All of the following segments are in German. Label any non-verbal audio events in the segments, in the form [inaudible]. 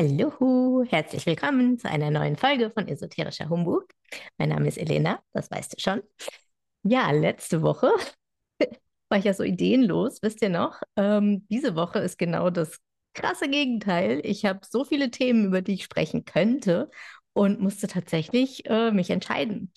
Hallo, herzlich willkommen zu einer neuen Folge von Esoterischer Humbug. Mein Name ist Elena, das weißt du schon. Ja, letzte Woche [laughs] war ich ja so ideenlos, wisst ihr noch? Ähm, diese Woche ist genau das krasse Gegenteil. Ich habe so viele Themen, über die ich sprechen könnte und musste tatsächlich äh, mich entscheiden,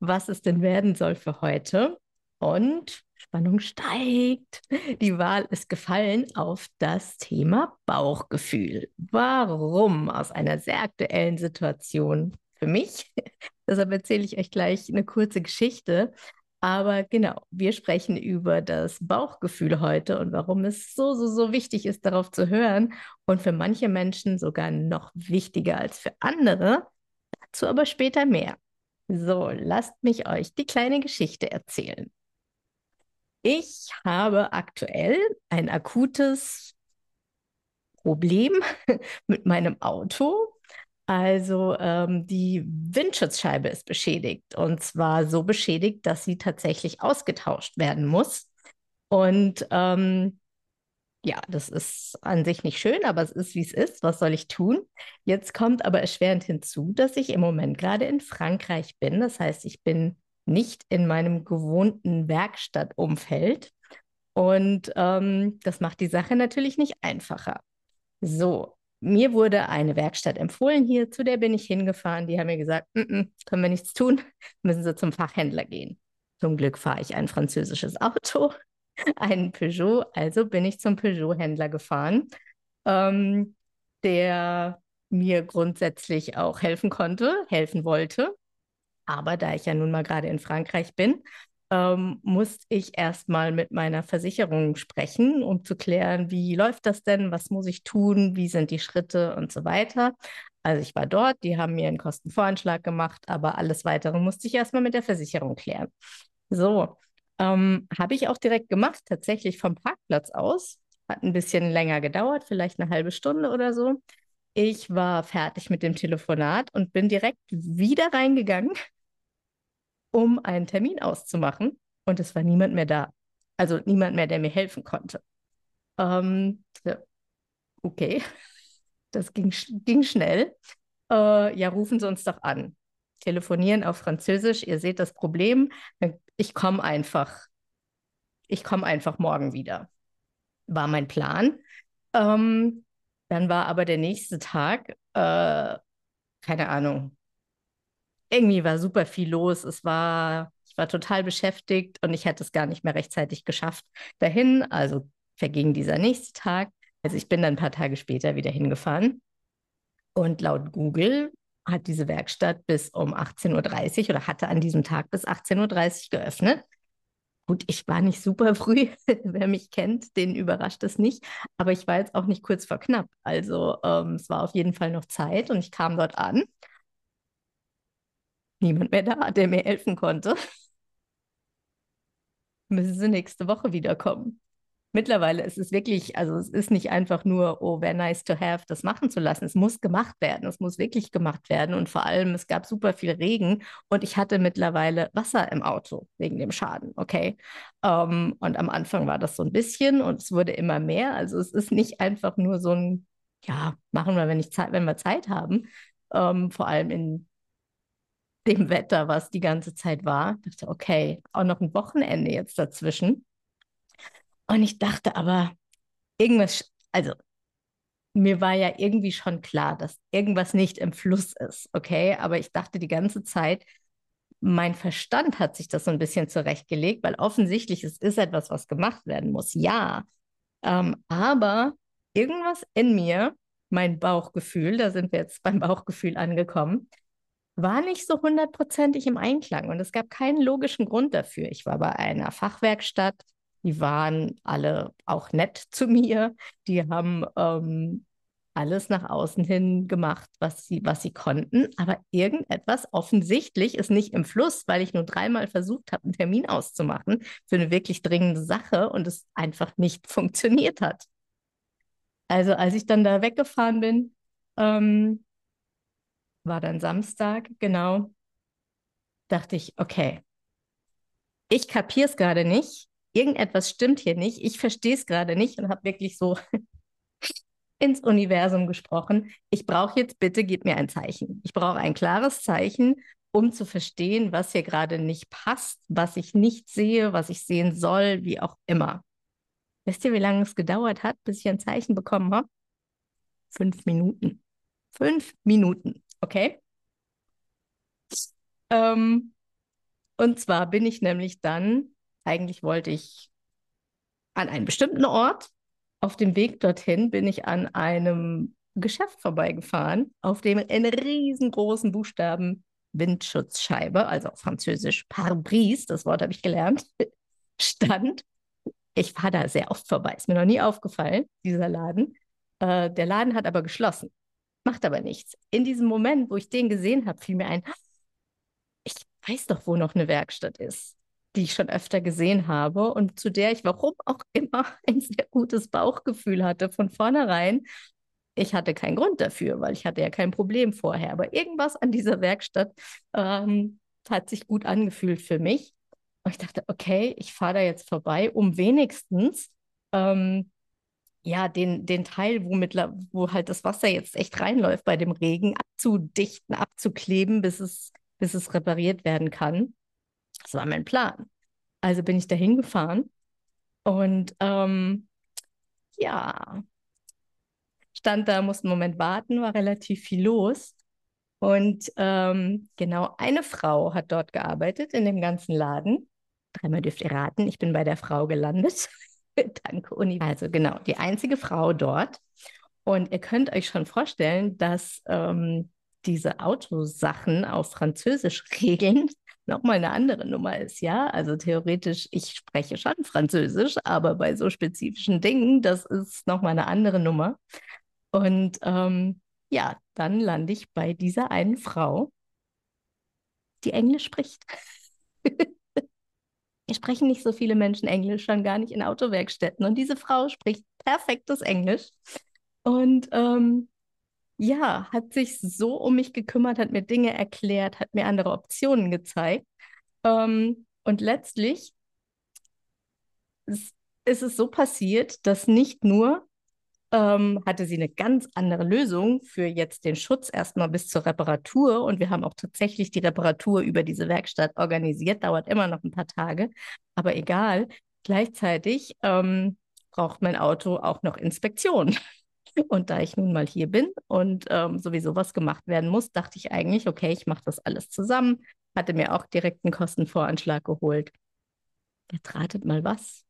was es denn werden soll für heute. Und Spannung steigt. Die Wahl ist gefallen auf das Thema Bauchgefühl. Warum? Aus einer sehr aktuellen Situation für mich. [laughs] Deshalb erzähle ich euch gleich eine kurze Geschichte. Aber genau, wir sprechen über das Bauchgefühl heute und warum es so, so, so wichtig ist, darauf zu hören und für manche Menschen sogar noch wichtiger als für andere. Dazu aber später mehr. So, lasst mich euch die kleine Geschichte erzählen. Ich habe aktuell ein akutes Problem [laughs] mit meinem Auto. Also ähm, die Windschutzscheibe ist beschädigt und zwar so beschädigt, dass sie tatsächlich ausgetauscht werden muss. Und ähm, ja, das ist an sich nicht schön, aber es ist, wie es ist. Was soll ich tun? Jetzt kommt aber erschwerend hinzu, dass ich im Moment gerade in Frankreich bin. Das heißt, ich bin nicht in meinem gewohnten Werkstattumfeld. Und ähm, das macht die Sache natürlich nicht einfacher. So, mir wurde eine Werkstatt empfohlen hier, zu der bin ich hingefahren. Die haben mir gesagt, N -n, können wir nichts tun, müssen Sie zum Fachhändler gehen. Zum Glück fahre ich ein französisches Auto, [laughs] einen Peugeot, also bin ich zum Peugeot-Händler gefahren, ähm, der mir grundsätzlich auch helfen konnte, helfen wollte. Aber da ich ja nun mal gerade in Frankreich bin, ähm, musste ich erstmal mit meiner Versicherung sprechen, um zu klären, wie läuft das denn, was muss ich tun, wie sind die Schritte und so weiter. Also ich war dort, die haben mir einen Kostenvoranschlag gemacht, aber alles weitere musste ich erstmal mit der Versicherung klären. So, ähm, habe ich auch direkt gemacht, tatsächlich vom Parkplatz aus. Hat ein bisschen länger gedauert, vielleicht eine halbe Stunde oder so. Ich war fertig mit dem Telefonat und bin direkt wieder reingegangen [laughs] um einen Termin auszumachen. Und es war niemand mehr da. Also niemand mehr, der mir helfen konnte. Ähm, okay, [laughs] das ging, ging schnell. Äh, ja, rufen Sie uns doch an. Telefonieren auf Französisch. Ihr seht das Problem. Ich komme einfach. Ich komme einfach morgen wieder. War mein Plan. Ähm, dann war aber der nächste Tag, äh, keine Ahnung, irgendwie war super viel los. Es war, ich war total beschäftigt und ich hätte es gar nicht mehr rechtzeitig geschafft dahin. Also verging dieser nächste Tag. Also ich bin dann ein paar Tage später wieder hingefahren. Und laut Google hat diese Werkstatt bis um 18.30 Uhr oder hatte an diesem Tag bis 18.30 Uhr geöffnet. Gut, ich war nicht super [laughs] früh. Wer mich kennt, den überrascht es nicht. Aber ich war jetzt auch nicht kurz vor knapp. Also ähm, es war auf jeden Fall noch Zeit und ich kam dort an niemand mehr da, der mir helfen konnte. [laughs] Müssen sie nächste Woche wiederkommen. Mittlerweile ist es wirklich, also es ist nicht einfach nur, oh, wäre nice to have, das machen zu lassen. Es muss gemacht werden. Es muss wirklich gemacht werden. Und vor allem, es gab super viel Regen und ich hatte mittlerweile Wasser im Auto wegen dem Schaden, okay? Um, und am Anfang war das so ein bisschen und es wurde immer mehr. Also es ist nicht einfach nur so ein, ja, machen wir, wenn, ich Zeit, wenn wir Zeit haben. Um, vor allem in dem Wetter, was die ganze Zeit war. Ich dachte, okay, auch noch ein Wochenende jetzt dazwischen. Und ich dachte aber, irgendwas, also mir war ja irgendwie schon klar, dass irgendwas nicht im Fluss ist, okay? Aber ich dachte die ganze Zeit, mein Verstand hat sich das so ein bisschen zurechtgelegt, weil offensichtlich es ist etwas, was gemacht werden muss. Ja, ähm, aber irgendwas in mir, mein Bauchgefühl, da sind wir jetzt beim Bauchgefühl angekommen, war nicht so hundertprozentig im Einklang und es gab keinen logischen Grund dafür. Ich war bei einer Fachwerkstatt, die waren alle auch nett zu mir, die haben ähm, alles nach außen hin gemacht, was sie, was sie konnten, aber irgendetwas offensichtlich ist nicht im Fluss, weil ich nur dreimal versucht habe, einen Termin auszumachen für eine wirklich dringende Sache und es einfach nicht [laughs] funktioniert hat. Also als ich dann da weggefahren bin, ähm, war dann Samstag, genau, dachte ich, okay, ich kapiere es gerade nicht, irgendetwas stimmt hier nicht, ich verstehe es gerade nicht und habe wirklich so [laughs] ins Universum gesprochen. Ich brauche jetzt bitte, gib mir ein Zeichen. Ich brauche ein klares Zeichen, um zu verstehen, was hier gerade nicht passt, was ich nicht sehe, was ich sehen soll, wie auch immer. Wisst ihr, wie lange es gedauert hat, bis ich ein Zeichen bekommen habe? Fünf Minuten. Fünf Minuten, okay? Ähm, und zwar bin ich nämlich dann, eigentlich wollte ich an einen bestimmten Ort. Auf dem Weg dorthin bin ich an einem Geschäft vorbeigefahren, auf dem in riesengroßen Buchstaben Windschutzscheibe, also auf Französisch Pare-Brise, das Wort habe ich gelernt, [laughs] stand. Ich fahre da sehr oft vorbei, ist mir noch nie aufgefallen, dieser Laden. Äh, der Laden hat aber geschlossen, macht aber nichts. In diesem Moment, wo ich den gesehen habe, fiel mir ein, ich weiß doch, wo noch eine Werkstatt ist, die ich schon öfter gesehen habe und zu der ich, warum auch [laughs] immer, ein sehr gutes Bauchgefühl hatte von vornherein. Ich hatte keinen Grund dafür, weil ich hatte ja kein Problem vorher. Aber irgendwas an dieser Werkstatt ähm, hat sich gut angefühlt für mich. Und ich dachte, okay, ich fahre da jetzt vorbei, um wenigstens ähm, ja, den, den Teil, wo, mit, wo halt das Wasser jetzt echt reinläuft bei dem Regen, abzudichten, abzukleben, bis es bis es repariert werden kann. Das war mein Plan. Also bin ich dahin gefahren und ähm, ja, stand da, musste einen Moment warten, war relativ viel los. Und ähm, genau eine Frau hat dort gearbeitet in dem ganzen Laden. Dreimal dürft ihr raten, ich bin bei der Frau gelandet. [laughs] Danke, Uni. Also genau, die einzige Frau dort. Und ihr könnt euch schon vorstellen, dass ähm, diese Autosachen auf Französisch regeln, nochmal eine andere Nummer ist, ja. Also theoretisch, ich spreche schon Französisch, aber bei so spezifischen Dingen, das ist nochmal eine andere Nummer. Und ähm, ja, dann lande ich bei dieser einen Frau, die Englisch spricht. [laughs] Sprechen nicht so viele Menschen Englisch, schon gar nicht in Autowerkstätten. Und diese Frau spricht perfektes Englisch. Und ähm, ja, hat sich so um mich gekümmert, hat mir Dinge erklärt, hat mir andere Optionen gezeigt. Ähm, und letztlich ist, ist, es so passiert, dass nicht nur ähm, hatte sie eine ganz andere Lösung für jetzt den Schutz erstmal bis zur Reparatur und wir haben auch tatsächlich die Reparatur über diese Werkstatt organisiert, dauert immer noch ein paar Tage, aber egal. Gleichzeitig ähm, braucht mein Auto auch noch Inspektion. Und da ich nun mal hier bin und ähm, sowieso was gemacht werden muss, dachte ich eigentlich, okay, ich mache das alles zusammen. Hatte mir auch direkt einen Kostenvoranschlag geholt. Jetzt ratet mal was.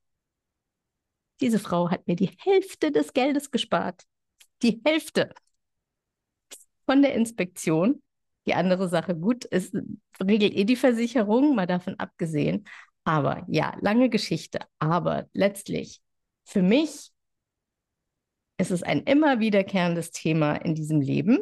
Diese Frau hat mir die Hälfte des Geldes gespart. Die Hälfte von der Inspektion. Die andere Sache, gut, es regelt eh die Versicherung, mal davon abgesehen. Aber ja, lange Geschichte. Aber letztlich, für mich es ist ein immer wiederkehrendes Thema in diesem Leben,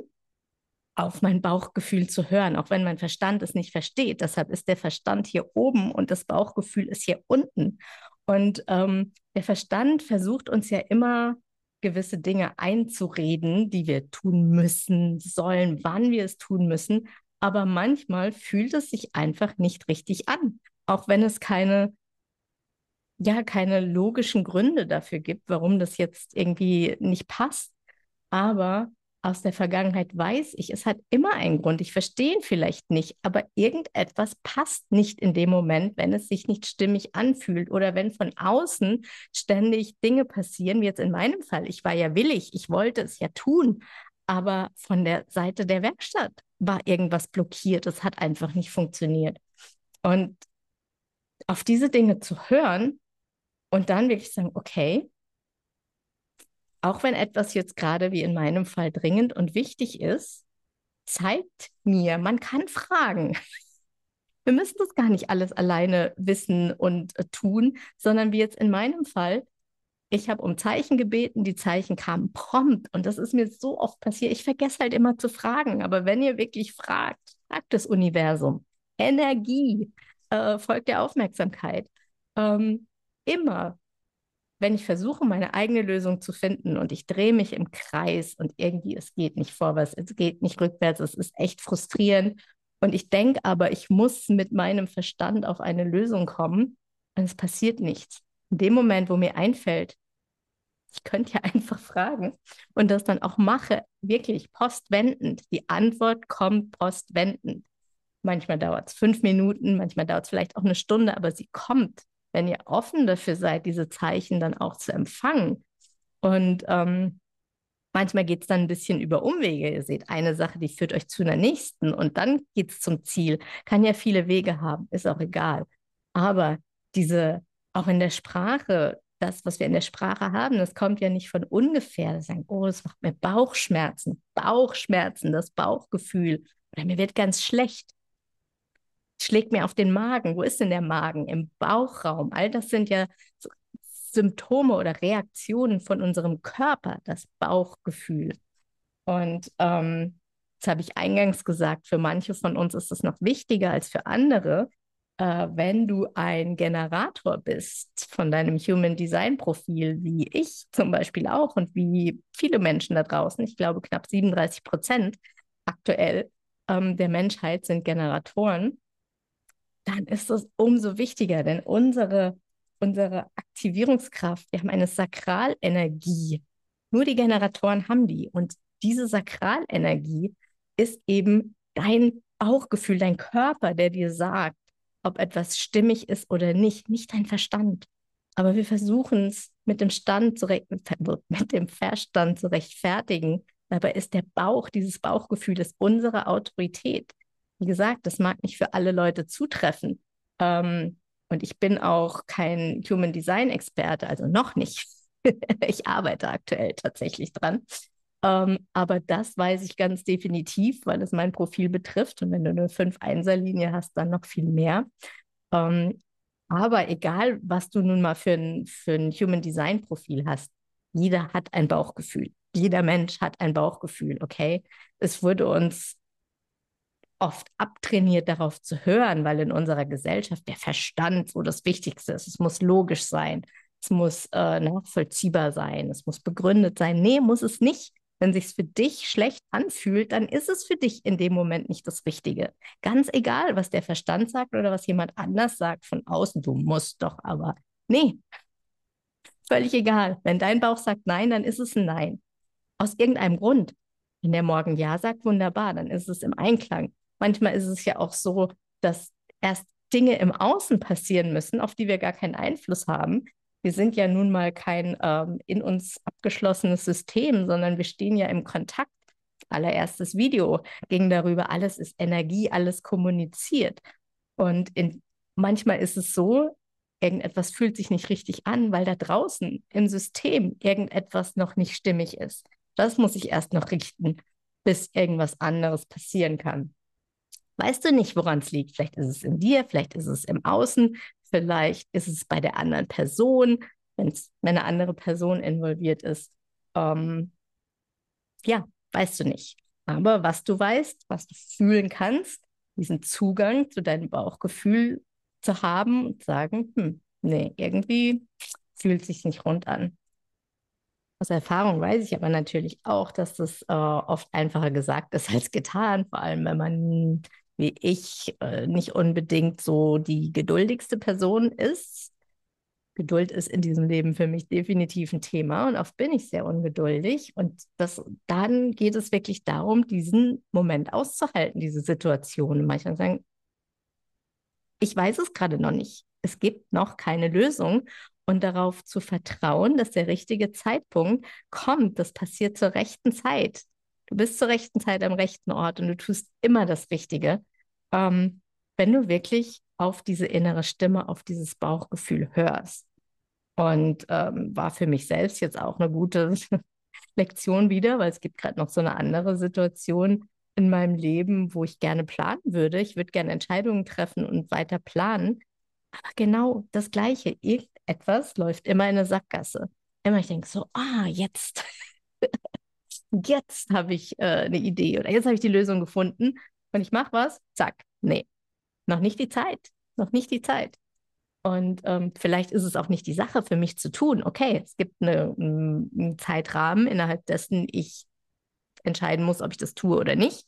auf mein Bauchgefühl zu hören, auch wenn mein Verstand es nicht versteht. Deshalb ist der Verstand hier oben und das Bauchgefühl ist hier unten. Und ähm, der Verstand versucht uns ja immer gewisse Dinge einzureden, die wir tun müssen, sollen, wann wir es tun müssen. Aber manchmal fühlt es sich einfach nicht richtig an, auch wenn es keine ja keine logischen Gründe dafür gibt, warum das jetzt irgendwie nicht passt. Aber aus der Vergangenheit weiß ich, es hat immer einen Grund. Ich verstehe ihn vielleicht nicht, aber irgendetwas passt nicht in dem Moment, wenn es sich nicht stimmig anfühlt oder wenn von außen ständig Dinge passieren, wie jetzt in meinem Fall. Ich war ja willig, ich wollte es ja tun, aber von der Seite der Werkstatt war irgendwas blockiert. Es hat einfach nicht funktioniert. Und auf diese Dinge zu hören, und dann wirklich sagen, okay, auch wenn etwas jetzt gerade wie in meinem Fall dringend und wichtig ist, zeigt mir, man kann fragen. Wir müssen das gar nicht alles alleine wissen und äh, tun, sondern wie jetzt in meinem Fall, ich habe um Zeichen gebeten, die Zeichen kamen prompt und das ist mir so oft passiert. Ich vergesse halt immer zu fragen, aber wenn ihr wirklich fragt, fragt das Universum. Energie äh, folgt der Aufmerksamkeit. Ähm, immer, wenn ich versuche, meine eigene Lösung zu finden und ich drehe mich im Kreis und irgendwie es geht nicht vorwärts, es geht nicht rückwärts, es ist echt frustrierend. Und ich denke aber, ich muss mit meinem Verstand auf eine Lösung kommen, und es passiert nichts. In dem Moment, wo mir einfällt, ich könnte ja [laughs] einfach fragen und das dann auch mache, wirklich postwendend. Die Antwort kommt postwendend. Manchmal dauert es fünf Minuten, manchmal dauert es vielleicht auch eine Stunde, aber sie kommt, wenn ihr offen dafür seid, diese Zeichen dann auch zu empfangen. Und ähm, manchmal geht es dann ein bisschen über Umwege. Ihr seht eine Sache, die führt euch zu einer nächsten und dann geht es zum Ziel. Kann ja viele Wege haben, ist auch egal. Aber diese, auch in der Sprache, das, was wir in der Sprache haben, das kommt ja nicht von ungefähr. Das sagen, oh, das macht mir Bauchschmerzen, Bauchschmerzen, das Bauchgefühl. Oder mir wird ganz schlecht schlägt mir auf den Magen. Wo ist denn der Magen? Im Bauchraum. All das sind ja Symptome oder Reaktionen von unserem Körper, das Bauchgefühl. Und ähm, das habe ich eingangs gesagt, für manche von uns ist das noch wichtiger als für andere. Äh, wenn du ein Generator bist von deinem Human Design Profil, wie ich zum Beispiel auch und wie viele Menschen da draußen, ich glaube knapp 37 Prozent aktuell ähm, der Menschheit sind Generatoren, dann ist es umso wichtiger, denn unsere, unsere Aktivierungskraft, wir haben eine Sakralenergie. Nur die Generatoren haben die. Und diese Sakralenergie ist eben dein Bauchgefühl, dein Körper, der dir sagt, ob etwas stimmig ist oder nicht, nicht dein Verstand. Aber wir versuchen es mit dem Stand zu mit dem Verstand zu rechtfertigen. Dabei ist der Bauch, dieses Bauchgefühl ist unsere Autorität. Wie gesagt, das mag nicht für alle Leute zutreffen. Ähm, und ich bin auch kein Human Design Experte, also noch nicht. [laughs] ich arbeite aktuell tatsächlich dran. Ähm, aber das weiß ich ganz definitiv, weil es mein Profil betrifft. Und wenn du eine 5-1er-Linie hast, dann noch viel mehr. Ähm, aber egal, was du nun mal für ein, für ein Human Design Profil hast, jeder hat ein Bauchgefühl. Jeder Mensch hat ein Bauchgefühl, okay? Es wurde uns oft abtrainiert, darauf zu hören, weil in unserer Gesellschaft der Verstand so das Wichtigste ist. Es muss logisch sein, es muss äh, nachvollziehbar sein, es muss begründet sein. Nee, muss es nicht. Wenn sich für dich schlecht anfühlt, dann ist es für dich in dem Moment nicht das Richtige. Ganz egal, was der Verstand sagt oder was jemand anders sagt von außen. Du musst doch aber. Nee, völlig egal. Wenn dein Bauch sagt Nein, dann ist es ein Nein. Aus irgendeinem Grund. Wenn der Morgen Ja sagt, wunderbar, dann ist es im Einklang. Manchmal ist es ja auch so, dass erst Dinge im Außen passieren müssen, auf die wir gar keinen Einfluss haben. Wir sind ja nun mal kein ähm, in uns abgeschlossenes System, sondern wir stehen ja im Kontakt. Allererstes Video ging darüber, alles ist Energie, alles kommuniziert. Und in, manchmal ist es so, irgendetwas fühlt sich nicht richtig an, weil da draußen im System irgendetwas noch nicht stimmig ist. Das muss ich erst noch richten, bis irgendwas anderes passieren kann weißt du nicht, woran es liegt. Vielleicht ist es in dir, vielleicht ist es im Außen, vielleicht ist es bei der anderen Person, wenn eine andere Person involviert ist. Ähm, ja, weißt du nicht. Aber was du weißt, was du fühlen kannst, diesen Zugang zu deinem Bauchgefühl zu haben und sagen, hm, nee, irgendwie fühlt sich nicht rund an. Aus Erfahrung weiß ich aber natürlich auch, dass das äh, oft einfacher gesagt ist als getan, vor allem wenn man wie ich äh, nicht unbedingt so die geduldigste Person ist. Geduld ist in diesem Leben für mich definitiv ein Thema und oft bin ich sehr ungeduldig. Und das, dann geht es wirklich darum, diesen Moment auszuhalten, diese Situation. manchmal sagen, ich weiß es gerade noch nicht. Es gibt noch keine Lösung. Und darauf zu vertrauen, dass der richtige Zeitpunkt kommt, das passiert zur rechten Zeit. Du bist zur rechten Zeit am rechten Ort und du tust immer das Richtige, ähm, wenn du wirklich auf diese innere Stimme, auf dieses Bauchgefühl hörst. Und ähm, war für mich selbst jetzt auch eine gute [laughs] Lektion wieder, weil es gibt gerade noch so eine andere Situation in meinem Leben, wo ich gerne planen würde. Ich würde gerne Entscheidungen treffen und weiter planen. Aber genau das Gleiche. Irgendetwas läuft immer in eine Sackgasse. Immer ich denke so, ah, jetzt. [laughs] jetzt habe ich äh, eine Idee oder jetzt habe ich die Lösung gefunden und ich mache was, zack, nee, noch nicht die Zeit, noch nicht die Zeit. Und ähm, vielleicht ist es auch nicht die Sache für mich zu tun. Okay, es gibt eine, einen Zeitrahmen, innerhalb dessen ich entscheiden muss, ob ich das tue oder nicht.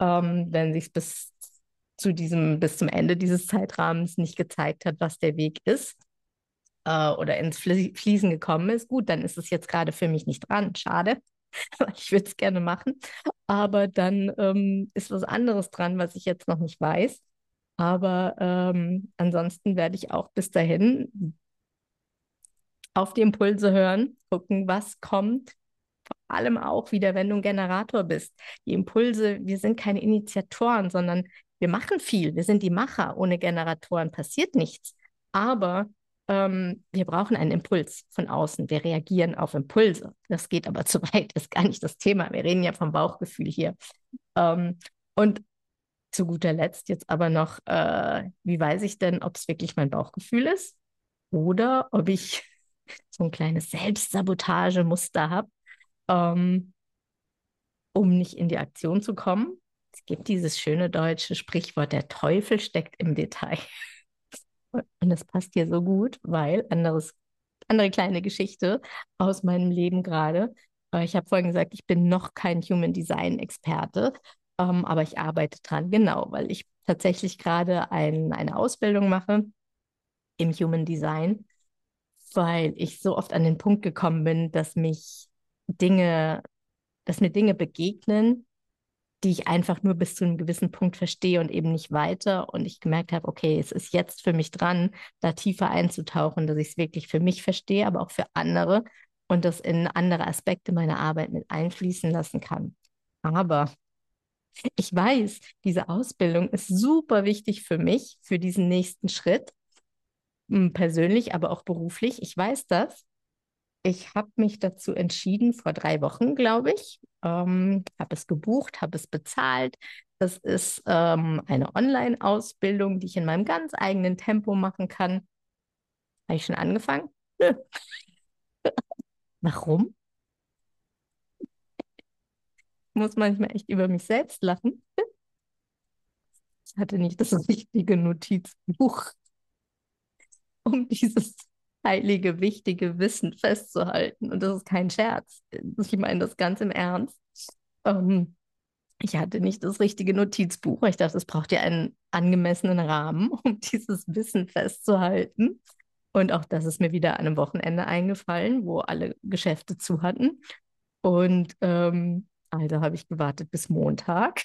Ähm, wenn sich bis zu diesem, bis zum Ende dieses Zeitrahmens nicht gezeigt hat, was der Weg ist, äh, oder ins Fließen gekommen ist. Gut, dann ist es jetzt gerade für mich nicht dran. Schade. [laughs] ich würde es gerne machen. Aber dann ähm, ist was anderes dran, was ich jetzt noch nicht weiß. Aber ähm, ansonsten werde ich auch bis dahin auf die Impulse hören, gucken, was kommt. Vor allem auch wieder, wenn du ein Generator bist. Die Impulse, wir sind keine Initiatoren, sondern wir machen viel. Wir sind die Macher. Ohne Generatoren passiert nichts. Aber ähm, wir brauchen einen Impuls von außen. Wir reagieren auf Impulse. Das geht aber [laughs] zu weit, ist gar nicht das Thema. Wir reden ja vom Bauchgefühl hier. Ähm, und zu guter Letzt jetzt aber noch, äh, wie weiß ich denn, ob es wirklich mein Bauchgefühl ist oder ob ich [laughs] so ein kleines Selbstsabotagemuster habe, ähm, um nicht in die Aktion zu kommen. Es gibt dieses schöne deutsche Sprichwort, der Teufel steckt im Detail. [laughs] Und das passt hier so gut, weil anderes, andere kleine Geschichte aus meinem Leben gerade. Äh, ich habe vorhin gesagt, ich bin noch kein Human Design Experte, ähm, aber ich arbeite dran, genau, weil ich tatsächlich gerade ein, eine Ausbildung mache im Human Design, weil ich so oft an den Punkt gekommen bin, dass mich Dinge, dass mir Dinge begegnen, die ich einfach nur bis zu einem gewissen Punkt verstehe und eben nicht weiter. Und ich gemerkt habe, okay, es ist jetzt für mich dran, da tiefer einzutauchen, dass ich es wirklich für mich verstehe, aber auch für andere und das in andere Aspekte meiner Arbeit mit einfließen lassen kann. Aber ich weiß, diese Ausbildung ist super wichtig für mich, für diesen nächsten Schritt, persönlich, aber auch beruflich. Ich weiß das. Ich habe mich dazu entschieden, vor drei Wochen, glaube ich, ähm, habe es gebucht, habe es bezahlt. Das ist ähm, eine Online-Ausbildung, die ich in meinem ganz eigenen Tempo machen kann. Habe ich schon angefangen? [laughs] Warum? Ich muss manchmal echt über mich selbst lachen. Ich hatte nicht das [laughs] richtige Notizbuch, um dieses heilige, wichtige Wissen festzuhalten. Und das ist kein Scherz. Ich meine das ganz im Ernst. Ähm, ich hatte nicht das richtige Notizbuch. Ich dachte, es braucht ja einen angemessenen Rahmen, [laughs] um dieses Wissen festzuhalten. Und auch das ist mir wieder an einem Wochenende eingefallen, wo alle Geschäfte zu hatten. Und ähm, also habe ich gewartet bis Montag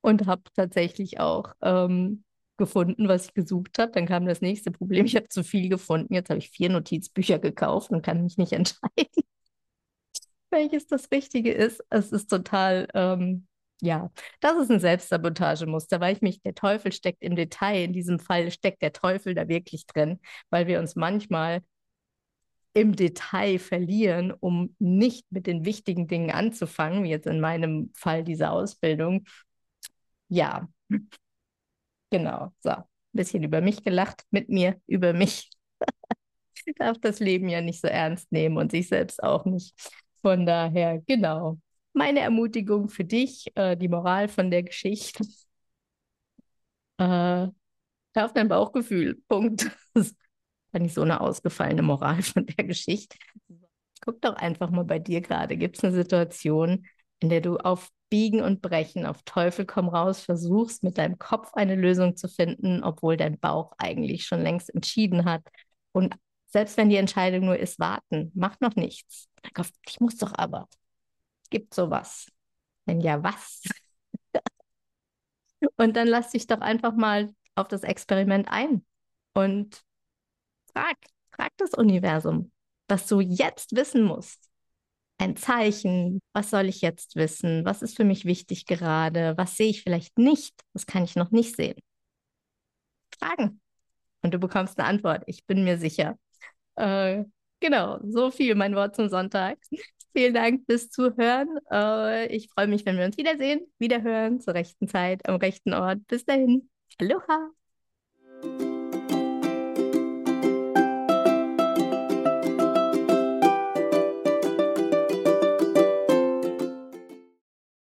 und habe tatsächlich auch ähm, gefunden, was ich gesucht habe. Dann kam das nächste Problem. Ich habe zu viel gefunden. Jetzt habe ich vier Notizbücher gekauft und kann mich nicht [laughs] entscheiden, welches das Richtige ist. Es ist total, ähm, ja, das ist ein Selbstsabotagemuster, weil ich mich, der Teufel steckt im Detail. In diesem Fall steckt der Teufel da wirklich drin, weil wir uns manchmal im Detail verlieren, um nicht mit den wichtigen Dingen anzufangen, wie jetzt in meinem Fall diese Ausbildung. Ja, Genau, so. Ein bisschen über mich gelacht, mit mir, über mich. [laughs] Darf das Leben ja nicht so ernst nehmen und sich selbst auch nicht. Von daher, genau. Meine Ermutigung für dich, äh, die Moral von der Geschichte. [laughs] Äh, auf dein Bauchgefühl. [laughs] Punkt. Das war nicht so eine ausgefallene Moral von der Geschichte. Guck doch einfach mal bei dir gerade. Gibt es eine Situation, in der du auf Biegen und Brechen, auf Teufel komm raus, versuchst mit deinem Kopf eine Lösung zu finden, obwohl dein Bauch eigentlich schon längst entschieden hat. Und selbst wenn die Entscheidung nur ist, warten, mach noch nichts. Ich muss doch aber. Gibt sowas. Wenn ja, was? [laughs] und dann lass dich doch einfach mal auf das Experiment ein und frag, frag das Universum, was du jetzt wissen musst ein Zeichen? Was soll ich jetzt wissen? Was ist für mich wichtig gerade? Was sehe ich vielleicht nicht? Was kann ich noch nicht sehen? Fragen. Und du bekommst eine Antwort. Ich bin mir sicher. Äh, genau, so viel mein Wort zum Sonntag. [laughs] Vielen Dank fürs Zuhören. Äh, ich freue mich, wenn wir uns wiedersehen, wiederhören, zur rechten Zeit, am rechten Ort. Bis dahin. Aloha.